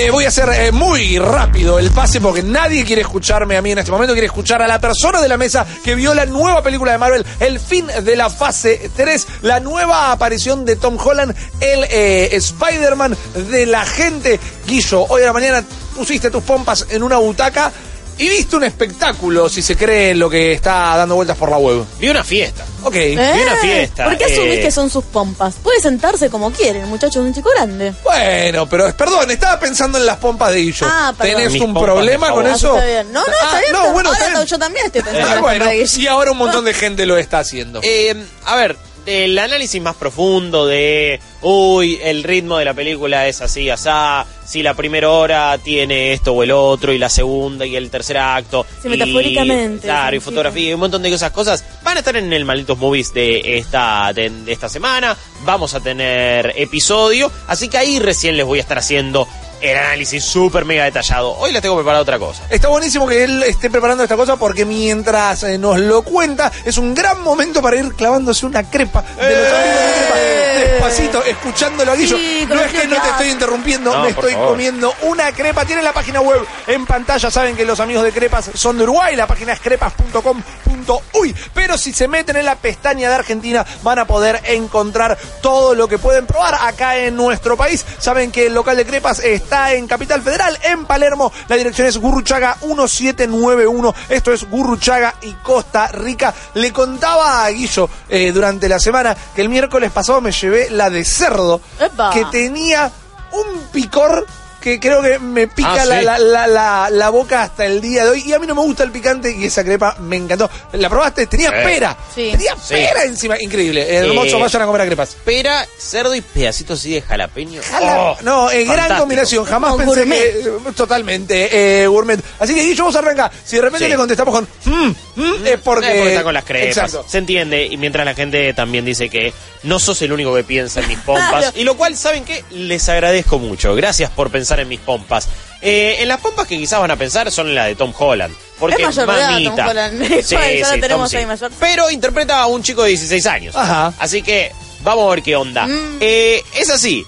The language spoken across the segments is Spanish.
Eh, voy a hacer eh, muy rápido el pase porque nadie quiere escucharme a mí en este momento. Quiere escuchar a la persona de la mesa que vio la nueva película de Marvel, el fin de la fase 3, la nueva aparición de Tom Holland, el eh, Spider-Man de la gente. Guillo, hoy a la mañana pusiste tus pompas en una butaca y viste un espectáculo, si se cree lo que está dando vueltas por la web. Vi una fiesta. Ok. Vi una fiesta, ¿Por qué asumís eh. que son sus pompas? Puede sentarse como quiere, el muchacho es un chico grande. Bueno, pero perdón, estaba pensando en las pompas de Guillo. Ah, perdón. ¿Tenés Mis un pompas problema con eso? Ah, está bien. No, no, está Ah, bien. No, bueno, ahora está bien. yo también estoy pensando. Ah, en bueno, pompas de Guille. y ahora un montón de gente lo está haciendo. Eh, a ver, el análisis más profundo de, uy, el ritmo de la película es así, asá, si la primera hora tiene esto o el otro, y la segunda y el tercer acto. Sí, y- metafóricamente, Claro, y fotografía y un montón de esas cosas. Van a estar en el Malditos Movies de esta, de, de esta semana. Vamos a tener episodio, así que ahí recién les voy a estar haciendo el análisis súper mega detallado. Hoy les tengo preparado otra cosa. Está buenísimo que él esté preparando esta cosa porque mientras eh, nos lo cuenta, es un gran momento para ir clavándose una crepa de los amigos de crepa. Despacito, escuchándolo a Guillo. Sí, no es que no te estoy interrumpiendo, No, me estoy favor. comiendo una crepa. Tienen la página web en pantalla, saben que los amigos de crepas son de Uruguay, la página es crepas.com.uy. Pero si se meten en la pestaña de Argentina, van a poder encontrar todo lo que pueden probar acá en nuestro país. Saben que el local de crepas está en Capital Federal, en Palermo. La dirección es Gurruchaga 1791. Esto es Gurruchaga y Costa Rica. Le contaba a Guillo eh, durante la semana que el miércoles pasado me llevé la de cerdo Epa. que tenía un picor que creo que me pica Ah, la, sí. la, la, la- la boca hasta el día de hoy. Y a mí no me gusta el picante y esa crepa me encantó. ¿La probaste? Tenía Sí. pera. Sí. Tenía Sí. pera encima. Increíble. Hermoso, vayan a comer a crepas. Pera, cerdo y pedacitos así de jalapeño. Jala- Oh, no, eh, gran combinación. Jamás Como pensé gourmet. que. totalmente, eh, gourmet. Así que Guillo, vamos a arrancar. Si de repente Sí. le contestamos con. "Mm, mm", es porque. Porque está con las crepas. Exacto. Se entiende. Y mientras la gente también dice que no sos el único que piensa en mis pompas. Y lo cual, ¿saben qué? Les agradezco mucho. Gracias por pensar en mis pompas. Eh, en las pompas que quizás van a pensar son en la de Tom Holland. Porque Es mayor de edad, Tom mamita. Ya tenemos Tom ahí mayor. Pero interpreta a un chico de 16 años. Ajá. Así que vamos a ver qué onda. Mm. Eh, es así.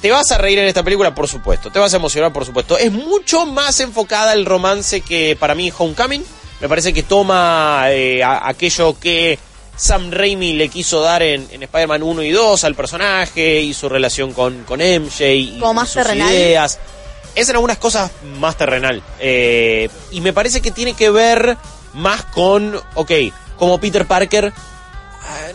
Te vas a reír en esta película, por supuesto. Te vas a emocionar, por supuesto. Es mucho más enfocada el romance que para mí Homecoming. Me parece que toma eh, a- aquello que Sam Raimi le quiso dar en, en Spider-Man 1 y 2 al personaje y su relación con, con MJ y, Como más y sus terrenal. ideas. Es en algunas cosas más terrenal. Eh, y me parece que tiene que ver más con, ok, como Peter Parker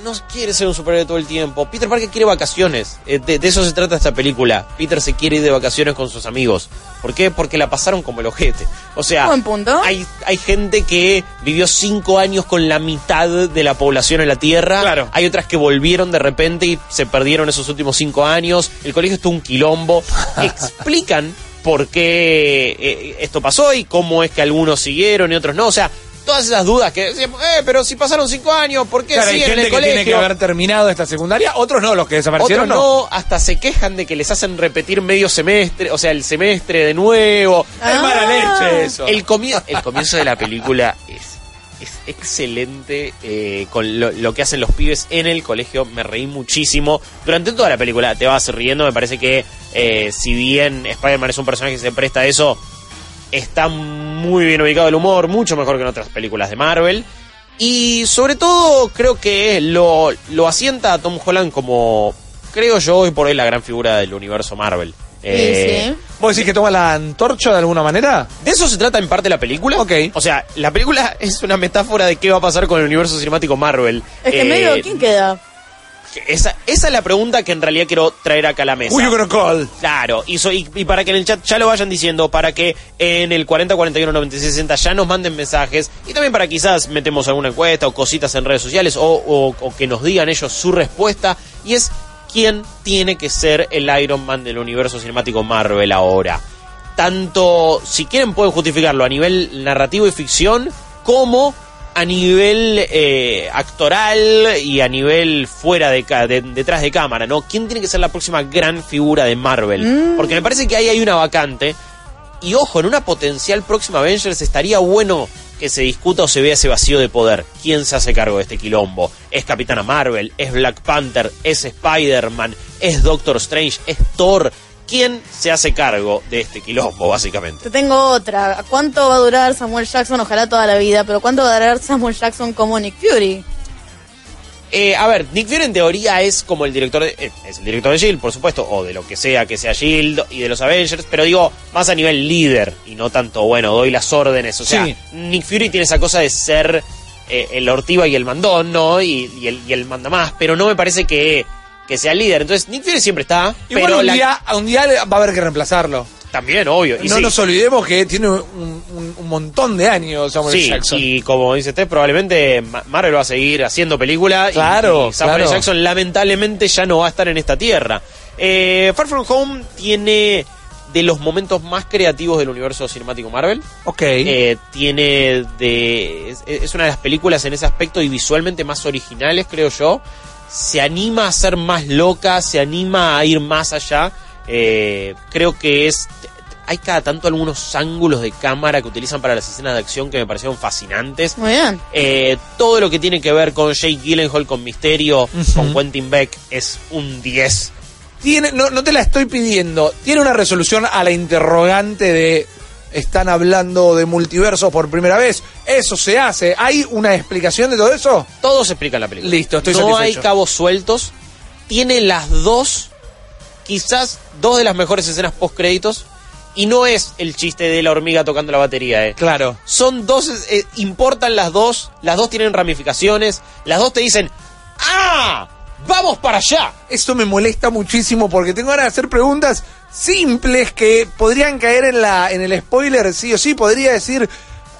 no quiere ser un superhéroe todo el tiempo. Peter Parker quiere vacaciones. Eh, de, de eso se trata esta película. Peter se quiere ir de vacaciones con sus amigos. ¿Por qué? Porque la pasaron como el ojete. O sea, Buen punto. Hay, hay gente que vivió cinco años con la mitad de la población en la Tierra. Claro. Hay otras que volvieron de repente y se perdieron esos últimos cinco años. El colegio estuvo un quilombo. Explican por qué eh, esto pasó y cómo es que algunos siguieron y otros no. O sea, todas esas dudas que decíamos, eh, pero si pasaron cinco años, ¿por qué Claro, hay siguen en gente el que colegio? tiene que haber terminado esta secundaria, otros no, los que desaparecieron Otros no, hasta se quejan de que les hacen repetir medio semestre, o sea, el semestre de nuevo. Es mala Ah. leche eso. El, comie- el comienzo de la película es, es excelente eh, con lo, lo que hacen los pibes en el colegio. Me reí muchísimo. Durante toda la película te vas riendo. Me parece que eh, si bien Spider-Man es un personaje que se presta a eso, está muy bien ubicado el humor, mucho mejor que en otras películas de Marvel. Y sobre todo creo que lo, lo asienta a Tom Holland como, creo yo, hoy por hoy la gran figura del universo Marvel. Eh, sí, sí. ¿Vos decís que toma la antorcha de alguna manera? de eso se trata en parte la película. Ok. O sea, la película es una metáfora de qué va a pasar con el universo cinemático Marvel. Es que Eh, medio, ¿quién queda? Esa, esa es la pregunta que en realidad quiero traer acá a la mesa. You gonna call? Claro, y, so- y, y para que en el chat ya lo vayan diciendo, para que en el 40 41 96 60 ya nos manden mensajes y también para quizás metemos alguna encuesta o cositas en redes sociales o, o- o que nos digan ellos su respuesta y es quién tiene que ser el Iron Man del universo cinemático Marvel ahora. Tanto, si quieren pueden justificarlo a nivel narrativo y ficción como a nivel eh, actoral y a nivel fuera de, de- detrás de cámara, ¿no? ¿Quién tiene que ser la próxima gran figura de Marvel? Porque me parece que ahí hay una vacante. Y ojo, en una potencial próxima Avengers estaría bueno que se discuta o se vea ese vacío de poder. ¿Quién se hace cargo de este quilombo? ¿Es Capitana Marvel? ¿Es Black Panther? ¿Es Spider-Man? ¿Es Doctor Strange? ¿Es Thor? ¿Quién se hace cargo de este quilombo, básicamente? Te tengo otra. ¿Cuánto va a durar Samuel Jackson? Ojalá toda la vida, pero ¿cuánto va a durar Samuel Jackson como Nick Fury? Eh, a ver, Nick Fury en teoría es como el director de, eh, es el director de Shield, por supuesto, o de lo que sea que sea Shield y de los Avengers, pero digo más a nivel líder y no tanto bueno doy las órdenes. O sea, Sí. Nick Fury tiene esa cosa de ser eh, el ortiva y el mandón, ¿no? Y, y el, y el mandamás, pero no me parece que, que sea líder. Entonces Nick Fury siempre está, Igual pero un, la- día, un día va a haber que reemplazarlo. también obvio. Y no sí. nos olvidemos que tiene un, un- un montón de años Samuel Sí, Jackson. y como dice usted, probablemente Ma- Marvel va a seguir haciendo película. y- Claro, y, Samuel claro. Jackson lamentablemente ya no va a estar en esta tierra. Eh, Far From Home tiene de los momentos más creativos del universo cinemático Marvel. Ok. Eh, tiene de. Es, es una de las películas en ese aspecto y visualmente más originales, creo yo. Se anima a ser más loca, se anima a ir más allá. Eh, creo que es. Hay cada tanto algunos ángulos de cámara que utilizan para las escenas de acción que me parecieron fascinantes. Muy bien. Eh, todo lo que tiene que ver con Jake Gyllenhaal, con Misterio, con Quentin Beck, es un 10. Tiene, no, no te la estoy pidiendo. Tiene una resolución a la interrogante de. Están hablando de multiverso por primera vez. Eso se hace. ¿Hay una explicación de todo eso? Todo se explica en la película. Listo, estoy No satisfecho. hay cabos sueltos. Tiene las dos, quizás dos de las mejores escenas post créditos. Y no es el chiste de la hormiga tocando la batería, eh. Claro. Son dos, eh, importan las dos, las dos tienen ramificaciones, las dos te dicen, ¡Ah! ¡Vamos para allá! Esto me molesta muchísimo porque tengo ganas de hacer preguntas simples que podrían caer en la en el spoiler, sí o sí. Podría decir,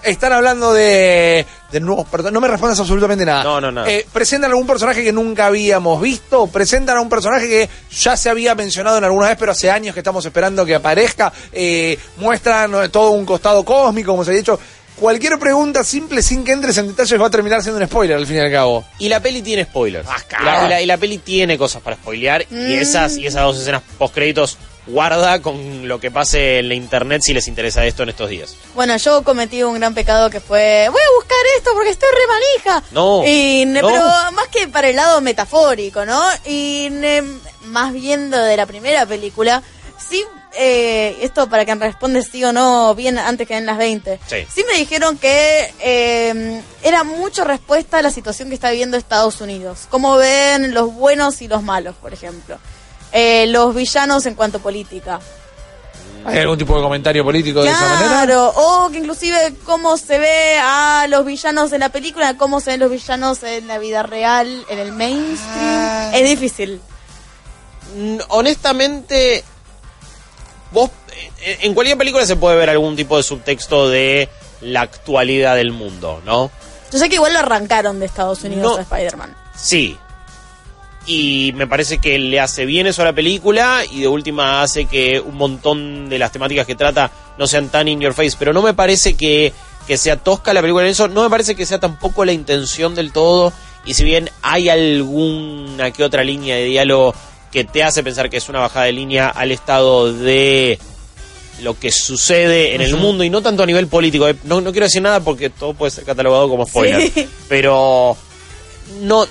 están hablando de, de nuevos personajes. No me respondas absolutamente nada. No, no, nada. Eh, presentan algún personaje que nunca habíamos visto. Presentan a un personaje que ya se había mencionado en alguna vez, pero hace años que estamos esperando que aparezca. Eh, muestran todo un costado cósmico, como se ha dicho. Cualquier pregunta simple sin que entres en detalles va a terminar siendo un spoiler al fin y al cabo. Y la peli tiene spoilers. Ah, y, la, y la- y la peli tiene cosas para spoilear. Y esas y esas dos escenas post créditos guarda con lo que pase en la internet si les interesa esto en estos días. Bueno, yo cometí un gran pecado que fue, voy a buscar esto porque estoy re manija. No, Y, no. Pero más que para el lado metafórico, ¿no? Y más viendo de la primera película, sí, eh, esto para que me responde sí o no, bien antes que en las 20. Sí. me dijeron que eh, era mucho respuesta a la situación que está viviendo Estados Unidos. Cómo ven los buenos y los malos, por ejemplo. Eh, los villanos en cuanto a política. ¿Hay algún tipo de comentario político de esa manera? Claro, o que inclusive cómo se ve a los villanos en la película, cómo se ven los villanos en la vida real, en el mainstream. Es difícil. Mm, Honestamente, vos eh, en cualquier película se puede ver algún tipo de subtexto de la actualidad del mundo, ¿no? Yo sé que igual lo arrancaron de Estados Unidos No. a Spider-Man. Sí. Y me parece que le hace bien eso a la película y de última hace que un montón de las temáticas que trata no sean tan in your face. Pero no me parece que, que sea tosca la película en eso. No me parece que sea tampoco la intención del todo. Y si bien hay alguna que otra línea de diálogo que te hace pensar que es una bajada de línea al estado de lo que sucede en el mundo y no tanto a nivel político. eh, No, no quiero decir nada porque todo puede ser catalogado como spoiler. Sí. Pero no,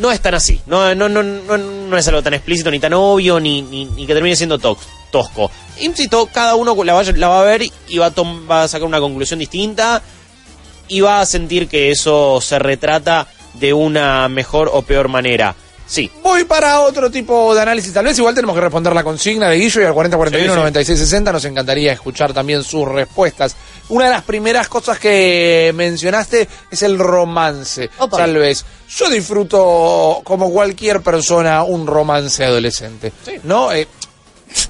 no es tan así. No, no, no, no, no es algo tan explícito, ni tan obvio, ni, ni, que termine siendo tos- tosco. Insisto, cada uno la va, la va a ver y va a, va a sacar una conclusión distinta y va a sentir que eso se retrata de una mejor o peor manera. Sí, Voy para otro tipo de análisis, tal vez igual tenemos que responder la consigna de Guillo y al 4041-9660 nos encantaría escuchar también sus respuestas. Una de las primeras cosas que mencionaste es el romance, Opa. tal vez. Yo disfruto, como cualquier persona, un romance adolescente, ¿no? Eh,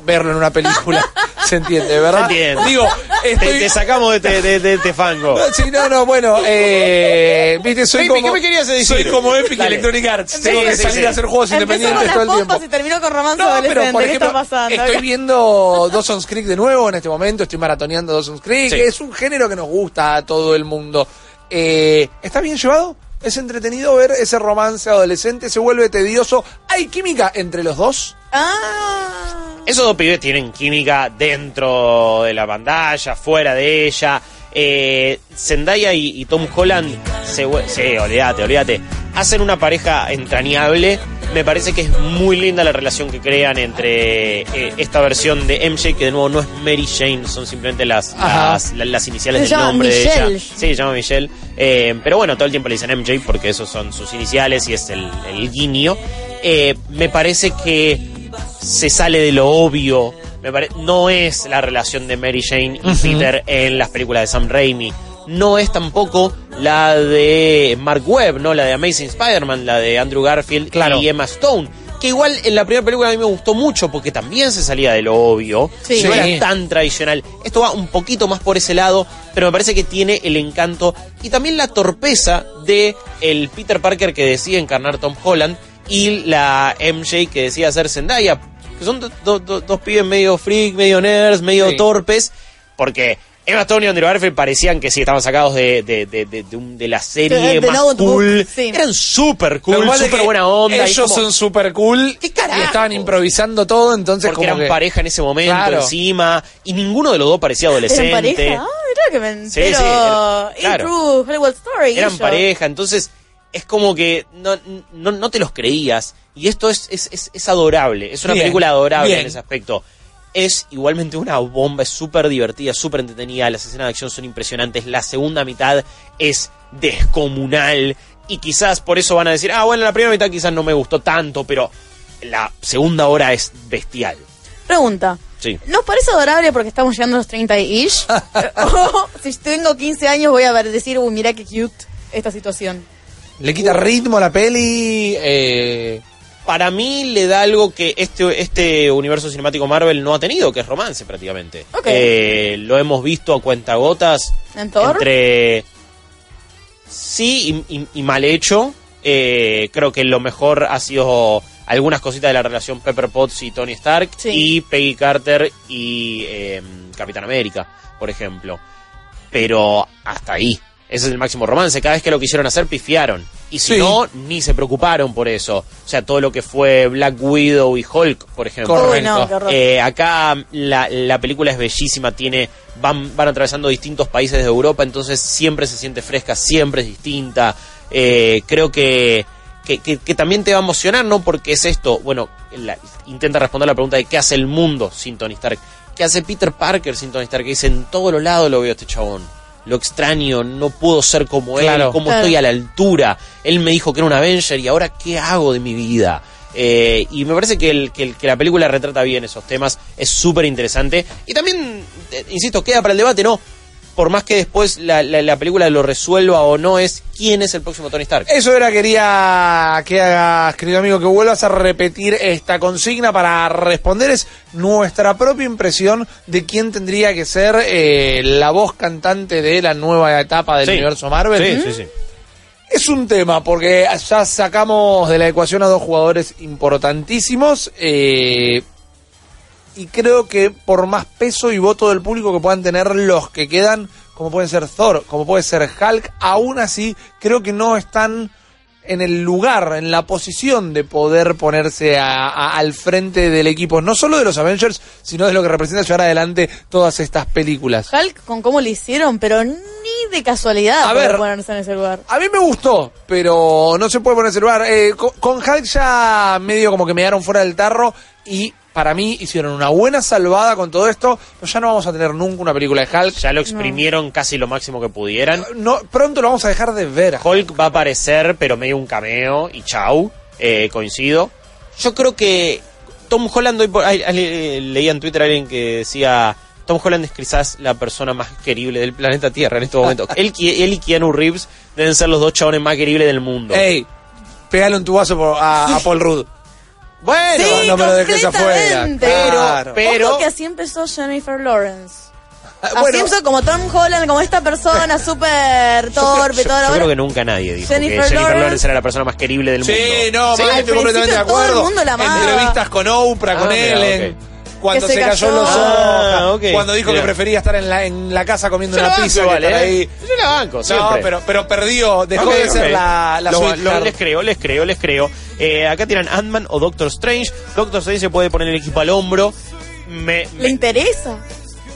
verlo en una película, se entiende, ¿verdad? Se entiende. Digo, te, estoy... te sacamos de este, de, de este fango. Sí, no, no, bueno, eh, viste, soy Baby, como... ¿qué me querías decir? Soy como Epic Dale. Electronic Arts. Sí, Tengo que sí, salir sí. a hacer juegos Empezó independientes con todo el tiempo. y terminó con romance No, adolescente. pero por ¿Qué ejemplo, está pasando? estoy viendo Dawson's Creek de nuevo en este momento, estoy maratoneando Dawson's Creek, que es un género que nos gusta a todo el mundo. Eh, ¿Está bien llevado? ¿Es entretenido ver ese romance adolescente? ¿Se vuelve tedioso? ¿Hay química entre los dos? Ah. Esos dos pibes tienen química dentro de la pantalla, fuera de ella. Eh, Zendaya y, y Tom Holland, se, sí, olvídate, olvídate. hacen una pareja entrañable. Me parece que es muy linda la relación que crean entre eh, esta versión de MJ, que de nuevo no es Mary Jane, son simplemente las, las, la- las iniciales Se del nombre de ella. Sí, se llama Michelle. Eh, pero bueno, todo el tiempo le dicen MJ porque esos son sus iniciales y es el, el guiño. Me parece que se sale de lo obvio. Me pare- no es la relación de Mary Jane y Peter en las películas de Sam Raimi. No es tampoco la de Mark Webb, no la de Amazing Spider-Man, la de Andrew Garfield Claro. y Emma Stone. Que igual en la primera película a mí me gustó mucho porque también se salía de lo obvio. Sí. No era tan tradicional. Esto va un poquito más por ese lado, pero me parece que tiene el encanto y también la torpeza de el Peter Parker que decía encarnar Tom Holland y la MJ que decía ser Zendaya, que son do- do- do- dos pibes medio freak, medio nerds, medio Sí. torpes, porque Emma Stone y Andrew Garfield parecían que sí estaban sacados de, de, de, de- de un- de la serie De- de más cool. sí. Eran súper cool, súper buena onda. Ellos como- son súper cool. ¿Qué carajo? Y estaban improvisando todo, entonces porque como eran que- pareja en ese momento Claro. encima y ninguno de los dos parecía adolescente. ¿Eran pareja? Ah, mira que me Sí, entero. sí, era- In claro. True Hollywood Story. eran ellos. pareja, entonces es como que no, no, no te los creías. Y esto es, es, es, es adorable, es una Bien, película adorable bien. en ese aspecto. Es igualmente una bomba, es súper divertida, súper entretenida, las escenas de acción son impresionantes, la segunda mitad es descomunal y quizás por eso van a decir, ah, bueno, la primera mitad quizás no me gustó tanto, pero la segunda hora es bestial. Pregunta. Sí. ¿Nos parece adorable porque estamos llegando a los 30-ish? o si tengo 15 años voy a ver, decir, uy, mira qué cute esta situación. Le quita ritmo a la peli. eh, Para mí le da algo que este, este universo cinemático Marvel no ha tenido, que es romance prácticamente. Ok. Eh, lo hemos visto a cuentagotas. ¿En Thor? Entre sí y, y- y mal hecho. Eh, creo que lo mejor ha sido algunas cositas de la relación Pepper Potts y Tony Stark Sí. y Peggy Carter y eh, Capitán América, por ejemplo. Pero hasta ahí. Ese es el máximo romance. Cada vez que lo quisieron hacer, pifiaron. Y si Sí. no, ni se preocuparon por eso. O sea, todo lo que fue Black Widow y Hulk, por ejemplo. Correcto. Uy, no, qué horror. Eh, acá la, la película es bellísima, tiene van, van atravesando distintos países de Europa, entonces siempre se siente fresca, siempre es distinta. Eh, creo que, que, que- que también te va a emocionar, ¿no? Porque es esto, bueno, la- intenta responder la pregunta de qué hace el mundo sin Tony Stark. ¿Qué hace Peter Parker sin Tony Stark? Que dice, en todos los lados lo veo a este chabón. Lo extraño, no puedo ser como Claro. él, cómo Claro. estoy a la altura. Él me dijo que era un Avenger y ahora qué hago de mi vida. Eh, y me parece que, el- que el- que la película retrata bien esos temas, es súper interesante. Y también, eh, insisto, queda para el debate, ¿no? Por más que después la, la- la película lo resuelva o no, es quién es el próximo Tony Stark. Eso era, quería que hagas, querido amigo, que vuelvas a repetir esta consigna para responder. Es nuestra propia impresión de quién tendría que ser eh, la voz cantante de la nueva etapa del Sí. universo Marvel. Sí, sí, sí. Es un tema, porque ya sacamos de la ecuación a dos jugadores importantísimos. eh, y creo que por más peso y voto del público que puedan tener los que quedan, como pueden ser Thor, como puede ser Hulk, aún así creo que no están en el lugar, en la posición de poder ponerse a- a- al frente del equipo, no solo de los Avengers, sino de lo que representa llevar adelante todas estas películas. Hulk con cómo le hicieron, pero ni de casualidad A ver. ponerse en ese lugar. A mí me gustó, pero no se puede poner en ese lugar. Eh, con, con Hulk ya medio como que me dieron fuera del tarro y para mí hicieron una buena salvada con todo esto, pero ya no vamos a tener nunca una película de Hulk. Ya lo exprimieron casi lo máximo que pudieran. No, pronto lo vamos a dejar de ver. Hulk va a aparecer, pero medio un cameo y chau, eh, coincido. Yo creo que Tom Holland, hoy por- ay, ay, leía en Twitter a alguien que decía, Tom Holland es quizás la persona más querible del planeta Tierra en este momento. él, y- él y Keanu Reeves deben ser los dos chabones más queribles del mundo. Ey, pégale un tubazo por- a, a Paul Rudd. Bueno, sí, no me lo dejes afuera. Claro. Pero- Ojo que así empezó Jennifer Lawrence. Ah, Así bueno, empezó como Tom Holland, como esta persona súper torpe, yo, toda la yo creo que nunca nadie dijo Jennifer que Jennifer Lawrence- Lawrence era la persona más querible del Sí, mundo. no, Sí, al estoy completamente de principio todo el acuerdo. mundo la amaba. Entrevistas con Oprah, con Ah, mira, Ellen. ok. Cuando se, se cayó en los Ah, ojos. Cuando dijo Mira. que prefería estar en la, en la casa comiendo una banco pizza que estar ¿eh? ahí. Yo la banco, siempre. No, pero, pero perdió. Dejó de ser la, la Lo- sweetheart. lo- les creo, les creo, les creo. Eh, acá tiran Ant-Man o Doctor Strange. Doctor Strange se puede poner el equipo al hombro. Me, ¿Le me- interesa?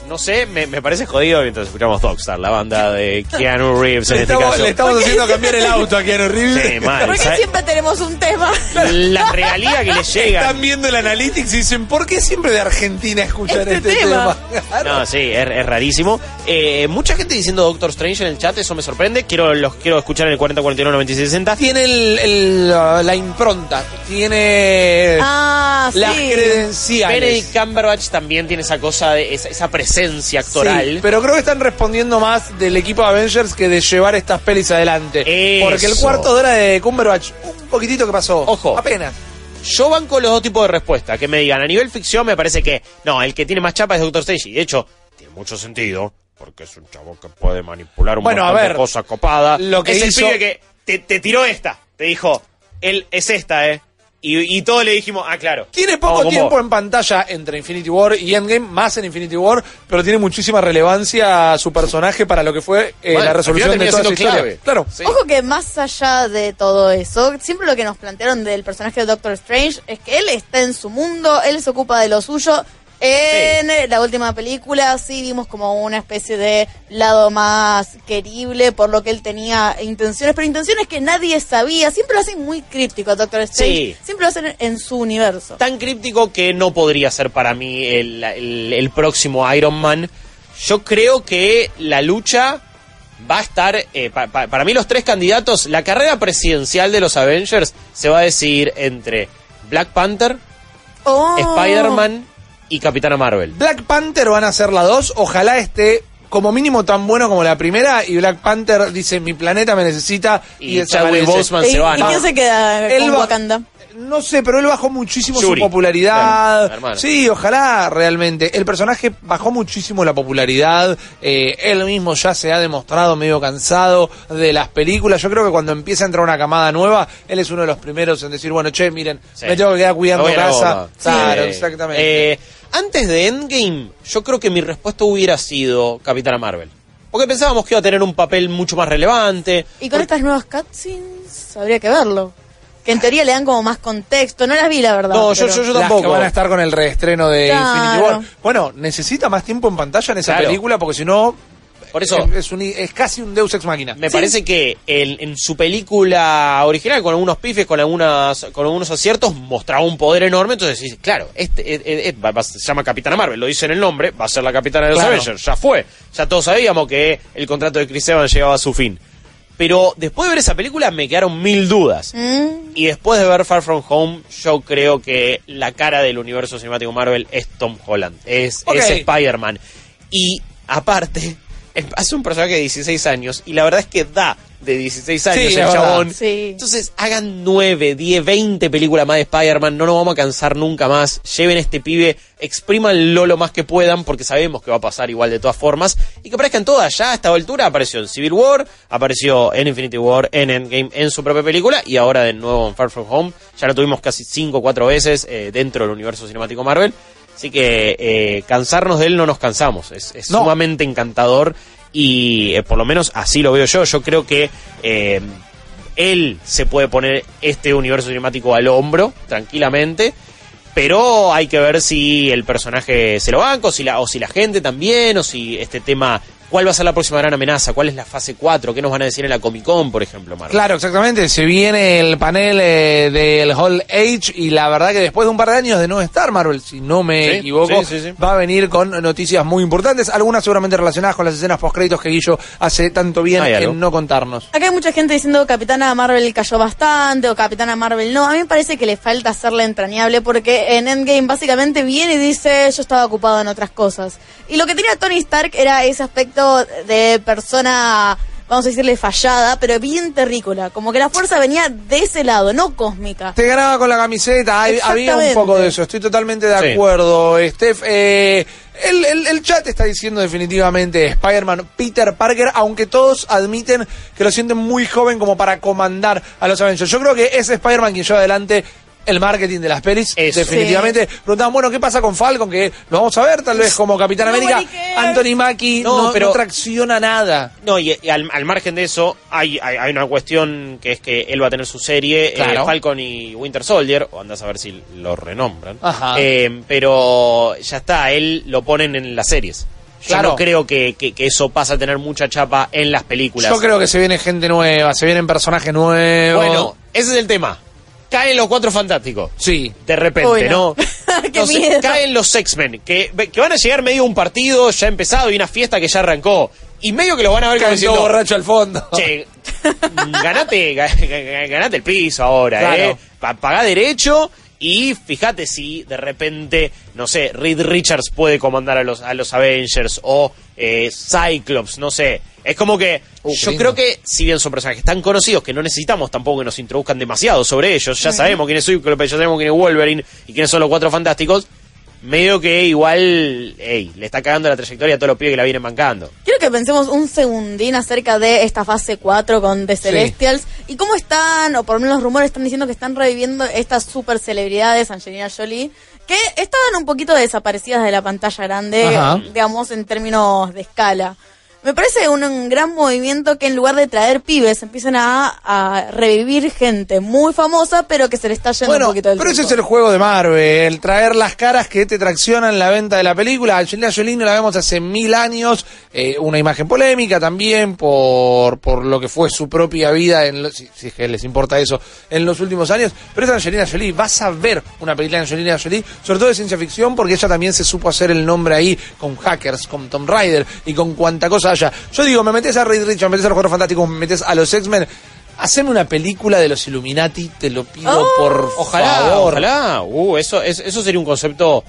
No sé, me, me parece jodido mientras escuchamos Dogstar, la banda de Keanu Reeves en este caso. le estamos haciendo cambiar el auto a Keanu Reeves. Sí, mal. Porque ¿sabes? siempre tenemos un tema. La regalía que le llega. Están viendo el Analytics y dicen, ¿por qué siempre de Argentina escuchan Este este, tema. No, sí, es, es rarísimo. Eh, mucha gente diciendo Doctor Strange en el chat, eso me sorprende. Quiero los quiero escuchar en el 40 41 96 60. Tiene el, el, la impronta, tiene Ah, sí. las credenciales. Benedict Cumberbatch también tiene esa cosa de esa, esa presencia actoral. Sí, pero creo que están respondiendo más del equipo de Avengers que de llevar estas pelis adelante. Eso. Porque el cuarto de hora de Cumberbatch, un poquitito que pasó. Ojo. Apenas. Yo banco los dos tipos de respuesta. Que me digan, a nivel ficción me parece que, no, el que tiene más chapa es Doctor Strange. Y de hecho, tiene mucho sentido, porque es un chavo que puede manipular un Bueno, a montón de ver, cosa copada. lo que es hizo- el pibe que te, te tiró esta. Te dijo, él es esta, ¿eh? Y, y todos le dijimos, ah, claro. Tiene poco tiempo en pantalla entre Infinity War y Endgame, más en Infinity War, pero tiene muchísima relevancia su personaje para lo que fue eh, Bueno, la resolución de toda historia. clave. Claro. Sí. Ojo que más allá de todo eso, siempre lo que nos plantearon del personaje de Doctor Strange es que él está en su mundo, él se ocupa de lo suyo. En la última película sí vimos como una especie de lado más querible por lo que él tenía intenciones, pero intenciones que nadie sabía. Siempre lo hacen muy críptico a Doctor Strange. Sí. Siempre lo hacen en su universo. tan críptico que no podría ser para mí el, el- el próximo Iron Man. Yo creo que la lucha va a estar, eh, pa- pa- para mí los tres candidatos, la carrera presidencial de los Avengers se va a decidir entre Black Panther, Oh. Spider-Man y Capitana Marvel. Black Panther van a ser la dos, ojalá esté como mínimo tan bueno como la primera y Black Panther dice mi planeta me necesita y, Y. Chadwick Boseman ¿Y, se va, y se queda con Wakanda? No sé, pero él bajó muchísimo su popularidad. Claro, sí, ojalá realmente. El personaje bajó muchísimo la popularidad. eh, él mismo ya se ha demostrado medio cansado de las películas. Yo creo que cuando empieza a entrar una camada nueva, él es uno de los primeros en decir, bueno, che, miren, Sí. me tengo que quedar cuidando casa. Claro, Sí. exactamente. Eh, antes de Endgame, yo creo que mi respuesta hubiera sido Capitana Marvel. Porque pensábamos que iba a tener un papel mucho más relevante. Y con estas nuevas cutscenes habría que verlo. Que en teoría le dan como más contexto. No las vi, la verdad. No, yo- pero- yo- yo Las tampoco. que van a estar con el reestreno de Claro. Infinity War. Bueno, necesita más tiempo en pantalla en esa Claro. película porque si no, Por eso, es, es un- es casi un Deus Ex Máquina. Me parece que en, en su película original, con algunos pifes, con algunas, con algunos aciertos, mostraba un poder enorme. Entonces claro, este eh, eh, eh, va- va- se llama Capitana Marvel, lo dice en el nombre, va a ser la capitana de los Claro. Avengers. Ya fue. Ya todos sabíamos que el contrato de Chris Evans llegaba a su fin. Pero después de ver esa película me quedaron mil dudas. Mm, Y después de ver Far From Home, yo creo que la cara del universo cinemático Marvel es Tom Holland, es, es Spider-Man. Y aparte, hace un personaje de 16 años y la verdad es que da de 16 años Sí, el chabón. Sí. Entonces hagan 9, 10, 20 películas más de Spider-Man, no nos vamos a cansar nunca más. Lleven a este pibe, exprimanlo lo más que puedan porque sabemos que va a pasar igual de todas formas. Y que aparezcan todas, ya a esta altura apareció en Civil War, apareció en Infinity War, en Endgame, en su propia película y ahora de nuevo en Far From Home. Ya lo tuvimos casi 5 o 4 veces eh, dentro del universo cinemático Marvel. Así que eh, cansarnos de él no nos cansamos. Es, es No. sumamente encantador y eh, por lo menos así lo veo yo. Yo creo que eh, él se puede poner este universo cinemático al hombro tranquilamente. Pero hay que ver si el personaje se lo banca, o si la, o si la gente también, o si este tema. ¿Cuál va a ser la próxima gran amenaza? ¿Cuál es la fase 4? ¿Qué nos van a decir en la Comic Con, por ejemplo, Marvel? Claro, exactamente. Se viene el panel eh, del Hall Age y la verdad que después de un par de años de no estar Marvel, si no me Sí, equivoco, sí, sí, sí. va a venir con noticias muy importantes, algunas seguramente relacionadas con las escenas post-créditos que Guillo hace tanto bien en no contarnos. Acá hay mucha gente diciendo Capitana Marvel cayó bastante o Capitana Marvel no. A mí me parece que le falta hacerla entrañable porque en Endgame básicamente viene y dice yo estaba ocupado en otras cosas. Y lo que tenía Tony Stark era ese aspecto de persona, vamos a decirle fallada, pero bien terrícola. Como que la fuerza venía de ese lado, no cósmica. Te ganaba con la camiseta, hay- había un poco de eso, estoy totalmente de Sí. acuerdo. Steph, eh, el, el- el chat está diciendo definitivamente Spider-Man Peter Parker, aunque todos admiten que lo sienten muy joven como para comandar a los Avengers. Yo creo que es Spider-Man quien lleva adelante el marketing de las pelis, Eso. definitivamente. Preguntaban, bueno, ¿qué pasa con Falcon? Que lo vamos a ver tal vez como Capitán América. Anthony Mackie No, no, pero- no tracciona nada. No, y, y al, al margen de eso, hay, hay, hay una cuestión que es que él va a tener su serie, eh. Falcon y Winter Soldier, o andás a ver si lo renombran. Ajá. Eh, pero ya está, él lo ponen en las series. Yo Claro. no creo que, que- que eso pasa a tener mucha chapa en las películas. Yo creo que se viene gente nueva, se vienen personajes nuevos. Bueno, ese es el tema. Caen los cuatro fantásticos. sí. De repente, Uy, ¿no? no. Qué Entonces, miedo. caen los X-Men, que, que van a llegar medio a un partido ya empezado y una fiesta que ya arrancó. Y medio que los van a ver como Caen todo borracho al fondo. che, ganate, ga- ga- ganate el piso ahora, Claro. ¿eh? Pa- pagá derecho y fíjate si de repente, no sé, Reed Richards puede comandar a los, a los Avengers o eh, Cyclops, no sé. Es como que Uh, yo lindo. creo que, si bien son personajes tan conocidos que no necesitamos tampoco que nos introduzcan demasiado sobre ellos, ya sabemos quién es Cyclops, ya sabemos quién es Wolverine y quiénes son los cuatro fantásticos, medio que igual, ey, le está cagando la trayectoria a todos los pibes que la vienen bancando. Quiero que pensemos un segundín acerca de esta fase 4 con The Celestials y cómo están, o por lo menos los rumores están diciendo que están reviviendo estas super celebridades, Angelina Jolie, que estaban un poquito desaparecidas de la pantalla grande, Ajá. digamos, en términos de escala. Me parece un, un gran movimiento que en lugar de traer pibes empiecen a, a revivir gente muy famosa, pero que se le está yendo Bueno, un poquito del pero ese es el juego de Marvel, traer las caras que te traccionan la venta de la película. Angelina Jolie no la vemos hace mil años, eh, una imagen polémica también por, por lo que fue su propia vida, en lo- si, si es que les importa eso, en los últimos años. Pero es Angelina Jolie, vas a ver una película de Angelina Jolie, sobre todo de ciencia ficción, porque ella también se supo hacer el nombre ahí con hackers, con Tom Rider y con cuanta cosa Yo digo, me metes a Reed Richards, me metes a los Cuatro Fantásticos, me metes a los X-Men. Haceme una película de los Illuminati, te lo pido Oh. por Ojalá, favor. ojalá. Uh, eso, es- eso sería un concepto.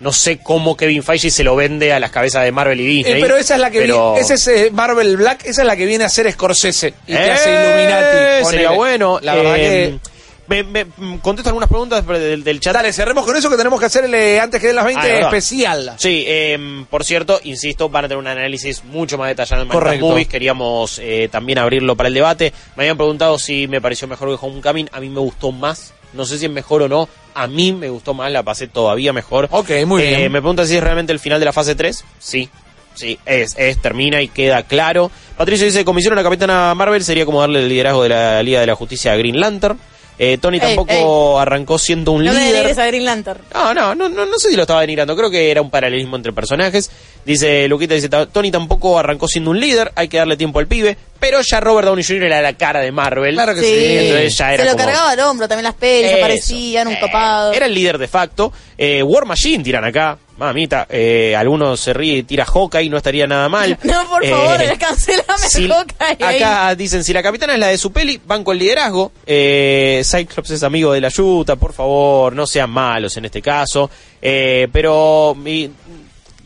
No sé cómo Kevin Feige se lo vende a las cabezas de Marvel y Eh, Disney. pero esa es la que pero- vi- ese es eh, Marvel Black, esa es la que viene a ser Scorsese y te Eh, hace Illuminati. Sería ponele. bueno. La verdad Eh, que Me, me- contesto algunas preguntas del, del chat. Dale, cerremos con eso que tenemos que hacerle antes que den las 20 Ah, es verdad. especial. Sí, eh, por cierto, insisto, van a tener un análisis mucho más detallado en Correcto. Movies. Queríamos eh, también abrirlo para el debate. Me habían preguntado si me pareció mejor que Homecoming. A mí me gustó más. No sé si es mejor o no. A mí me gustó más, la pasé todavía mejor. Ok, muy Eh, bien. Me preguntan si es realmente el final de la fase 3. Sí. Sí, es, es, termina y queda claro. Patricio dice, comisión a la Capitana Marvel sería como darle el liderazgo de la Liga de la Justicia a Green Lantern. Eh, Tony Ey, tampoco arrancó siendo un No me líder. denigres a Green Lantern. No, no, no, no, no sé si lo estaba denigrando. Creo que era un paralelismo entre personajes. Dice Luquita, dice, "Ta- Tony tampoco arrancó siendo un líder, hay que darle tiempo al pibe. Pero ya Robert Downey Jr. era la cara de Marvel. Claro que sí. Sí. Entonces ya era Se lo como- cargaba al hombro, también las pelis aparecían, un Eh, copado. Era el líder de facto. Eh, War Machine tiran acá. Mamita, eh, algunos se ríe y tira Hawkeye, no estaría nada mal. No, por favor, Eh, cancelame si- Hawkeye ahí. acá dicen, si la capitana es la de su peli, van con liderazgo. Eh, Cyclops es amigo de la Yuta, por favor, no sean malos en este caso. Eh, pero mi-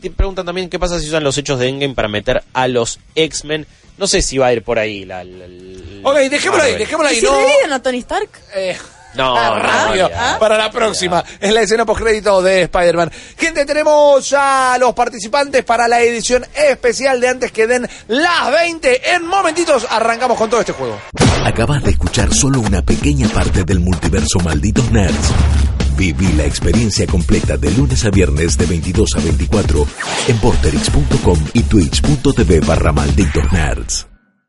te preguntan también qué pasa si usan los hechos de Endgame para meter a los X-Men. No sé si va a ir por ahí la... la- la- Ok, dejémoslo ahí, dejémoslo ¿Y ahí. si No, reviven a Tony Stark? Eh, No, no, rápido, ya. para la próxima. Es la escena postcrédito de Spider-Man. Gente, tenemos ya a los participantes para la edición especial de antes que den las 20. En momentitos arrancamos con todo este juego. Acabas de escuchar solo una pequeña parte del multiverso Malditos Nerds. Viví la experiencia completa de lunes a viernes de 22 a 24 en porterix.com y twitch.tv barra Malditos Nerds.